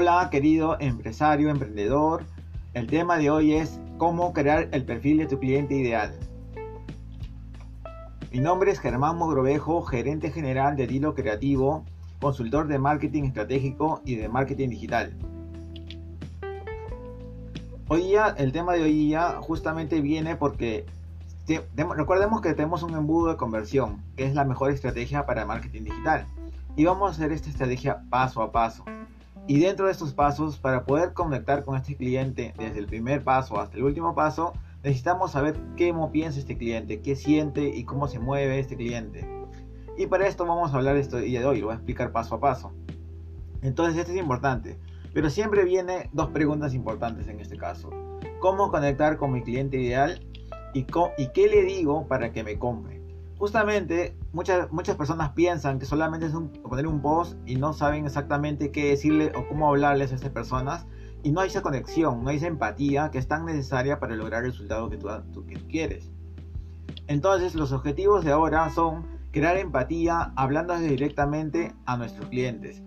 Hola querido empresario, emprendedor. El tema de hoy es cómo crear el perfil de tu cliente ideal. Mi nombre es Germán Mogrovejo, gerente general de Dilo Creativo, consultor de marketing estratégico y de marketing digital. Hoy día, el tema de hoy día justamente viene porque recordemos que tenemos un embudo de conversión, que es la mejor estrategia para marketing digital. Y vamos a hacer esta estrategia paso a paso. Y dentro de estos pasos, para poder conectar con este cliente desde el primer paso hasta el último paso, necesitamos saber qué piensa este cliente, qué siente y cómo se mueve este cliente. Y para esto vamos a hablar esto día de hoy, lo voy a explicar paso a paso. Entonces esto es importante, pero siempre viene dos preguntas importantes en este caso. ¿Cómo conectar con mi cliente ideal? ¿Y, y qué le digo para que me compre? justamente muchas, muchas personas piensan que solamente es poner un post y no saben exactamente qué decirle o cómo hablarles a estas personas y no hay esa conexión, no hay esa empatía que es tan necesaria para lograr el resultado que tú, que quieres. Entonces los objetivos de ahora son crear empatía hablando directamente a nuestros clientes.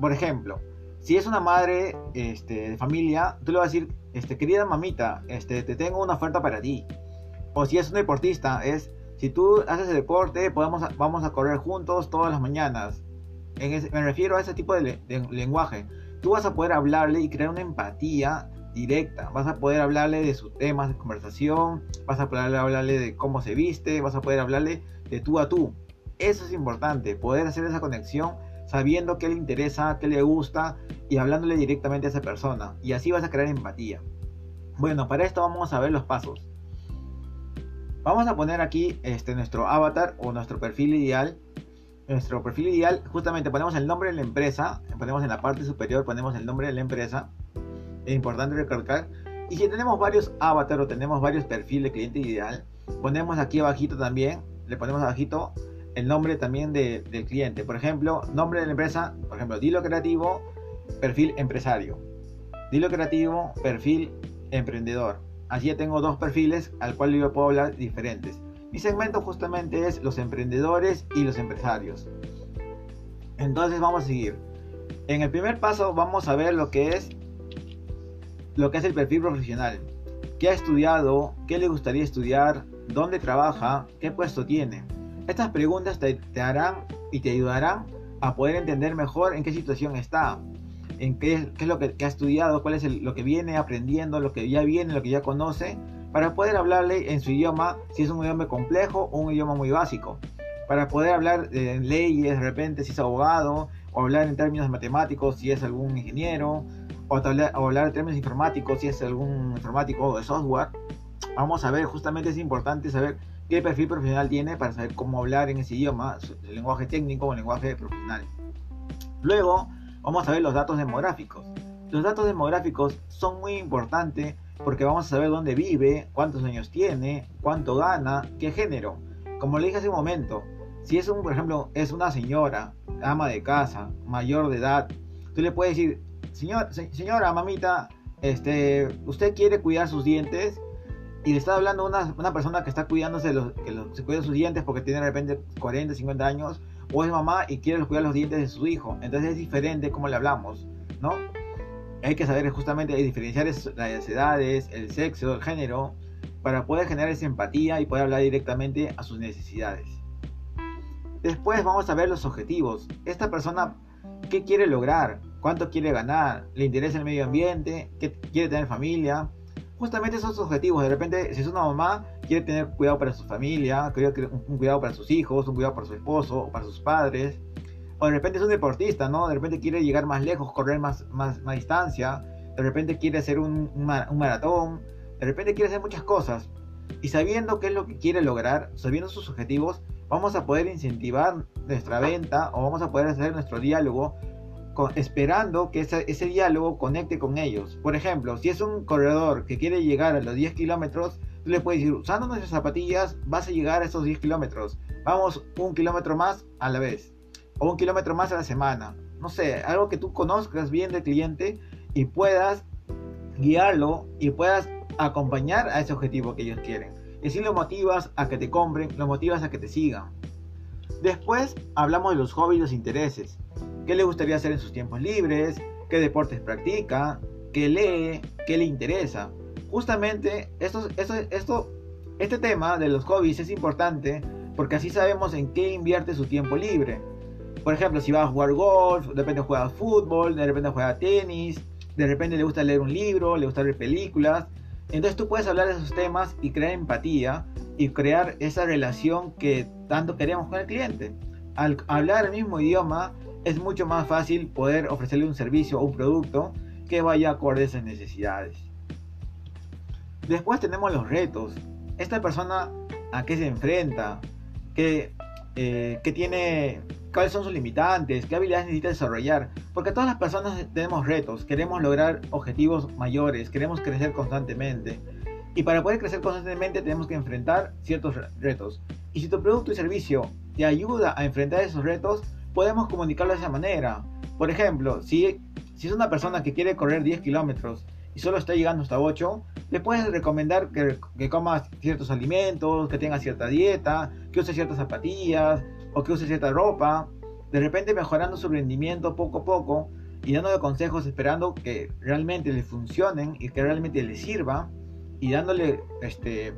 Por ejemplo, si es una madre este, de familia, tú le vas a decir, este, querida mamita, este, te tengo una oferta para ti. O si es un deportista, es, si tú haces deporte, podemos, vamos a correr juntos todas las mañanas. me refiero a ese tipo de, lenguaje. Tú vas a poder hablarle y crear una empatía directa. Vas a poder hablarle de sus temas de conversación, vas a poder hablarle de cómo se viste, vas a poder hablarle de tú a tú. Eso es importante, poder hacer esa conexión sabiendo qué le interesa, qué le gusta y hablándole directamente a esa persona. Y así vas a crear empatía. Bueno, para esto vamos a ver los pasos. Vamos a poner aquí este, nuestro avatar o nuestro perfil ideal. Nuestro perfil ideal, justamente ponemos el nombre de la empresa, ponemos en la parte superior, ponemos el nombre de la empresa. Es importante recalcar. Y si tenemos varios avatars o tenemos varios perfiles de cliente ideal, ponemos aquí abajito también, le ponemos abajito el nombre también del cliente. Por ejemplo, nombre de la empresa, por ejemplo, Dilo Creativo, perfil empresario. Dilo Creativo, perfil emprendedor. Así ya tengo dos perfiles al cual yo puedo hablar diferentes. Mi segmento justamente es los emprendedores y los empresarios. Entonces vamos a seguir. En el primer paso vamos a ver lo que es lo que es el perfil profesional. ¿Qué ha estudiado? ¿Qué le gustaría estudiar? ¿Dónde trabaja? ¿Qué puesto tiene? Estas preguntas te, te harán y te ayudarán a poder entender mejor en qué situación está en qué, es lo que, ha estudiado, cuál es lo que viene aprendiendo, lo que ya viene, lo que ya conoce, para poder hablarle en su idioma, si es un idioma complejo o un idioma muy básico, para poder hablar de leyes, de repente si es abogado, o hablar en términos matemáticos si es algún ingeniero, o hablar, en términos informáticos si es algún informático de software. Vamos a ver, justamente es importante saber qué perfil profesional tiene para saber cómo hablar en ese idioma, el lenguaje técnico o lenguaje profesional. Luego, vamos a ver los datos demográficos. Los datos demográficos son muy importantes porque vamos a saber dónde vive, cuántos años tiene, cuánto gana, qué género. Como le dije hace un momento, si es un, por ejemplo, es una señora, ama de casa, mayor de edad, tú le puedes decir, Señor, señora, mamita, este, usted quiere cuidar sus dientes y le está hablando una, una persona que está cuidándose, los, que se cuida sus dientes porque tiene de repente 40, 50 años, o es mamá y quiere cuidar los dientes de su hijo. Entonces es diferente cómo le hablamos, ¿no? Hay que saber justamente diferenciar las edades, el sexo, el género, para poder generar esa empatía y poder hablar directamente a sus necesidades. Después vamos a ver los objetivos. Esta persona, ¿qué quiere lograr? ¿Cuánto quiere ganar? ¿Le interesa el medio ambiente? ¿Qué quiere tener familia? Justamente esos objetivos. De repente, si es una mamá, quiere tener cuidado para su familia, un cuidado para sus hijos, un cuidado para su esposo o para sus padres. O de repente es un deportista, ¿no? De repente quiere llegar más lejos, correr más, más, más distancia. De repente quiere hacer un, un, maratón. De repente quiere hacer muchas cosas. Y sabiendo qué es lo que quiere lograr, sabiendo sus objetivos, vamos a poder incentivar nuestra venta o vamos a poder hacer nuestro diálogo esperando que ese, ese, diálogo conecte con ellos. Por ejemplo, si es un corredor que quiere llegar a los 10 kilómetros, tú le puedes decir, usando nuestras zapatillas vas a llegar a esos 10 kilómetros. Vamos un kilómetro más a la vez. O un kilómetro más a la semana. No sé, algo que tú conozcas bien del cliente y puedas guiarlo y puedas acompañar a ese objetivo que ellos quieren. Y así lo motivas a que te compren, lo motivas a que te sigan. Después hablamos de los hobbies y los intereses. ¿Qué le gustaría hacer en sus tiempos libres? qué deportes practica, qué lee, qué le interesa. Justamente este tema de los hobbies es importante porque así sabemos en qué invierte su tiempo libre. Por ejemplo, si va a jugar golf, de repente juega fútbol, de repente juega tenis, de repente le gusta leer un libro, le gusta ver películas. Entonces tú puedes hablar de esos temas y crear empatía y crear esa relación que tanto queremos con el cliente. Al hablar el mismo idioma es mucho más fácil poder ofrecerle un servicio o un producto que vaya acorde a esas necesidades. Después tenemos los retos. Esta persona a qué se enfrenta, qué, eh, qué tiene, cuáles son sus limitantes, qué habilidades necesita desarrollar. Porque todas las personas tenemos retos, queremos lograr objetivos mayores, queremos crecer constantemente. Y para poder crecer constantemente tenemos que enfrentar ciertos retos. Y si tu producto y servicio te ayuda a enfrentar esos retos, podemos comunicarlo de esa manera. Por ejemplo, si, si es una persona que quiere correr 10 kilómetros y solo está llegando hasta 8, le puedes recomendar que, que coma ciertos alimentos, que tenga cierta dieta, que use ciertas zapatillas o que use cierta ropa. De repente mejorando su rendimiento poco a poco y dándole consejos esperando que realmente le funcionen y que realmente le sirva y dándole este,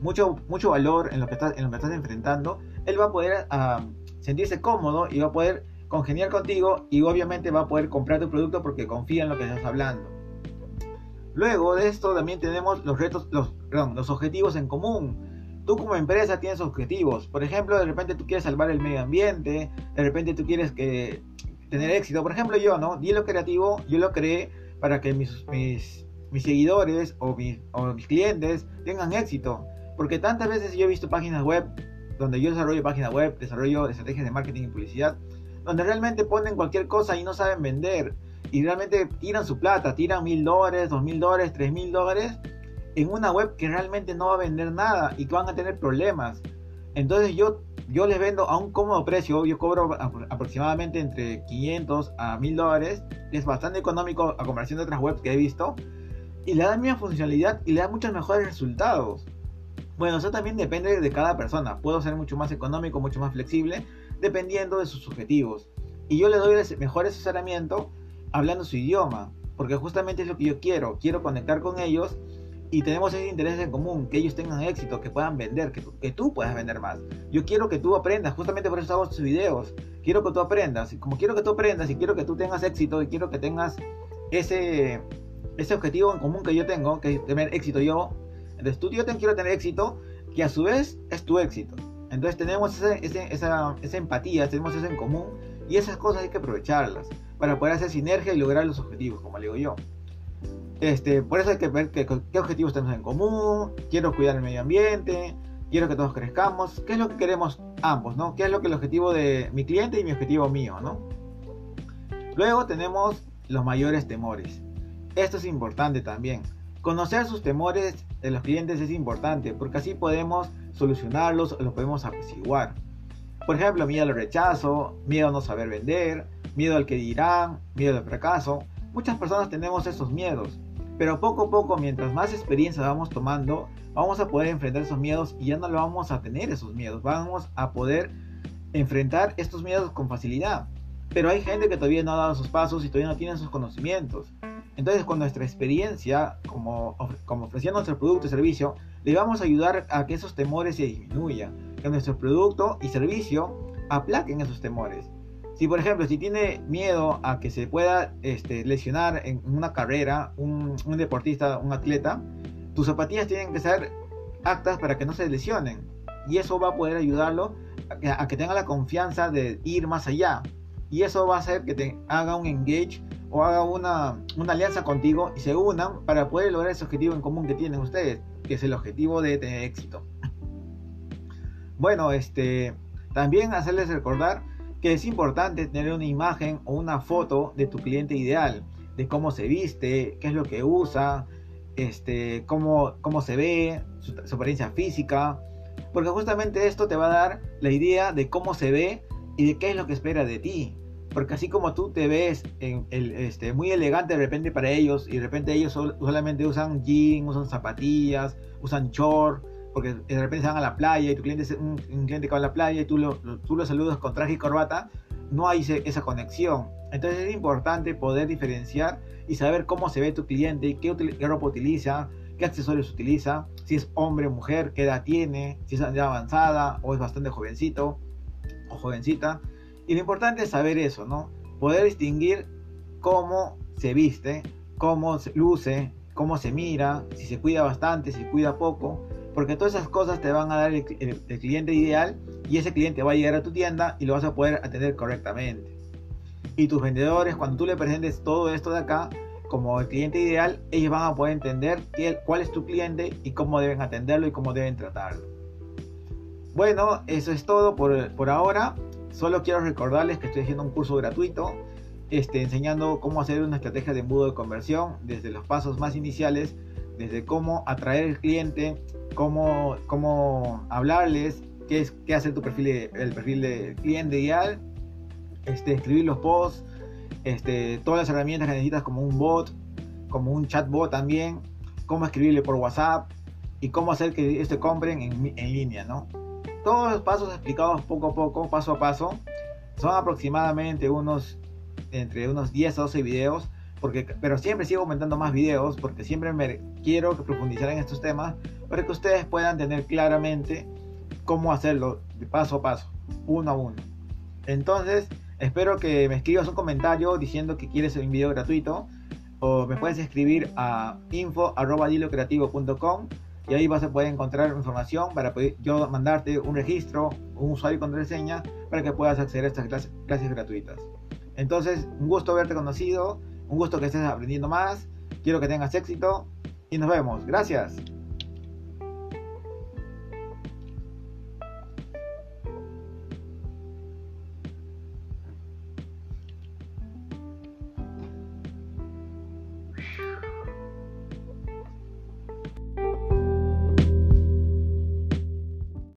mucho, mucho valor en lo, que estás, en lo que estás enfrentando, él va a poder ah, sentirse cómodo y va a poder congeniar contigo y obviamente va a poder comprar tu producto porque confía en lo que estás hablando. Luego de esto también tenemos los retos, los, perdón, los objetivos en común. Tú como empresa tienes objetivos. Por ejemplo, de repente tú quieres salvar el medio ambiente, de repente tú quieres que, tener éxito. Por ejemplo, yo, ¿no? Dielo Creativo, yo lo creé para que mis, mis mis seguidores o mis, clientes tengan éxito. Porque tantas veces yo he visto páginas web donde yo desarrollo páginas web, desarrollo estrategias de marketing y publicidad, donde realmente ponen cualquier cosa y no saben vender. Y realmente tiran su plata, tiran mil dólares, dos mil dólares, tres mil dólares en una web que realmente no va a vender nada y que van a tener problemas. Entonces yo, yo les vendo a un cómodo precio, yo cobro aproximadamente entre 500 a 1000 dólares, es bastante económico a comparación de otras webs que he visto y le da misma funcionalidad y le da muchos mejores resultados. Bueno, eso también depende de cada persona. Puedo ser mucho más económico, mucho más flexible, dependiendo de sus objetivos. Y yo le doy el mejor asesoramiento hablando su idioma, porque justamente es lo que yo quiero. Quiero conectar con ellos y tenemos ese interés en común, que ellos tengan éxito, que puedan vender, que tú, puedas vender más. Yo quiero que tú aprendas, justamente por eso hago estos videos. Quiero que tú aprendas, como quiero que tú aprendas y quiero que tú tengas éxito y quiero que tengas ese ese objetivo en común que yo tengo, que es tener éxito yo. Entonces tú yo quiero tener éxito, que a su vez es tu éxito. Entonces tenemos esa, empatía, tenemos eso en común y esas cosas hay que aprovecharlas para poder hacer sinergia y lograr los objetivos, como digo yo. Este, por eso hay que ver qué, qué objetivos tenemos en común, quiero cuidar el medio ambiente, quiero que todos crezcamos, qué es lo que queremos ambos, ¿no? ¿Qué es lo que el objetivo de mi cliente y mi objetivo mío, ¿no? Luego tenemos los mayores temores. Esto es importante también. Conocer sus temores de los clientes es importante porque así podemos solucionarlos o los podemos apaciguar. Por ejemplo, miedo al rechazo, miedo a no saber vender, miedo al que dirán, miedo al fracaso. Muchas personas tenemos esos miedos, pero poco a poco, mientras más experiencia vamos tomando, vamos a poder enfrentar esos miedos y ya no lo vamos a tener esos miedos. Vamos a poder enfrentar estos miedos con facilidad. Pero hay gente que todavía no ha dado sus pasos y todavía no tiene sus conocimientos. Entonces, con nuestra experiencia, como, como ofreciendo nuestro producto y servicio, le vamos a ayudar a que esos temores se disminuyan, que nuestro producto y servicio aplaquen esos temores. Si, por ejemplo, si tiene miedo a que se pueda este, lesionar en una carrera, un, deportista, un atleta, tus zapatillas tienen que ser aptas para que no se lesionen. Y eso va a poder ayudarlo a a que tenga la confianza de ir más allá. Y eso va a hacer que te haga un engage o haga una, una alianza contigo y se unan para poder lograr ese objetivo en común que tienen ustedes, que es el objetivo de tener éxito. Bueno, este, también hacerles recordar que es importante tener una imagen o una foto de tu cliente ideal, de cómo se viste, qué es lo que usa, este, cómo, cómo se ve, su, apariencia física, porque justamente esto te va a dar la idea de cómo se ve y de qué es lo que espera de ti. Porque así como tú te ves en este, muy elegante de repente para ellos y de repente ellos solamente usan jeans, usan zapatillas, usan short, porque de repente se van a la playa y tu cliente es un, cliente que va a la playa y tú lo, tú lo saludas con traje y corbata, no hay esa conexión. Entonces es importante poder diferenciar y saber cómo se ve tu cliente, qué, qué ropa utiliza, qué accesorios utiliza, si es hombre o mujer, qué edad tiene, si es ya avanzada o es bastante jovencito o jovencita. Y lo importante es saber eso, ¿no? Poder distinguir cómo se viste, cómo se luce, cómo se mira, si se cuida bastante, si cuida poco, porque todas esas cosas te van a dar el, cliente ideal y ese cliente va a llegar a tu tienda y lo vas a poder atender correctamente. Y tus vendedores, cuando tú le presentes todo esto de acá, como el cliente ideal, ellos van a poder entender cuál es tu cliente y cómo deben atenderlo y cómo deben tratarlo. Bueno, eso es todo por, por ahora. Solo quiero recordarles que estoy haciendo un curso gratuito este, enseñando cómo hacer una estrategia de embudo de conversión desde los pasos más iniciales, desde cómo atraer al cliente, cómo, cómo hablarles, qué, es, qué hacer tu perfil el perfil de cliente ideal, este, escribir los posts, este, todas las herramientas que necesitas como un bot, como un chatbot también, cómo escribirle por WhatsApp y cómo hacer que este compren en, en línea, ¿no? Todos los pasos explicados poco a poco, paso a paso, son aproximadamente unos entre unos 10 a 12 videos, pero siempre sigo aumentando más videos porque siempre me quiero profundizar en estos temas para que ustedes puedan tener claramente cómo hacerlo de paso a paso, uno a uno. Entonces, espero que me escribas un comentario diciendo que quieres un video gratuito o me puedes escribir a info.dilocreativo.com y ahí vas a poder encontrar información para poder yo mandarte un registro, un usuario y contraseña para que puedas acceder a estas clases gratuitas. Entonces, un gusto haberte conocido, un gusto que estés aprendiendo más, quiero que tengas éxito y nos vemos. Gracias.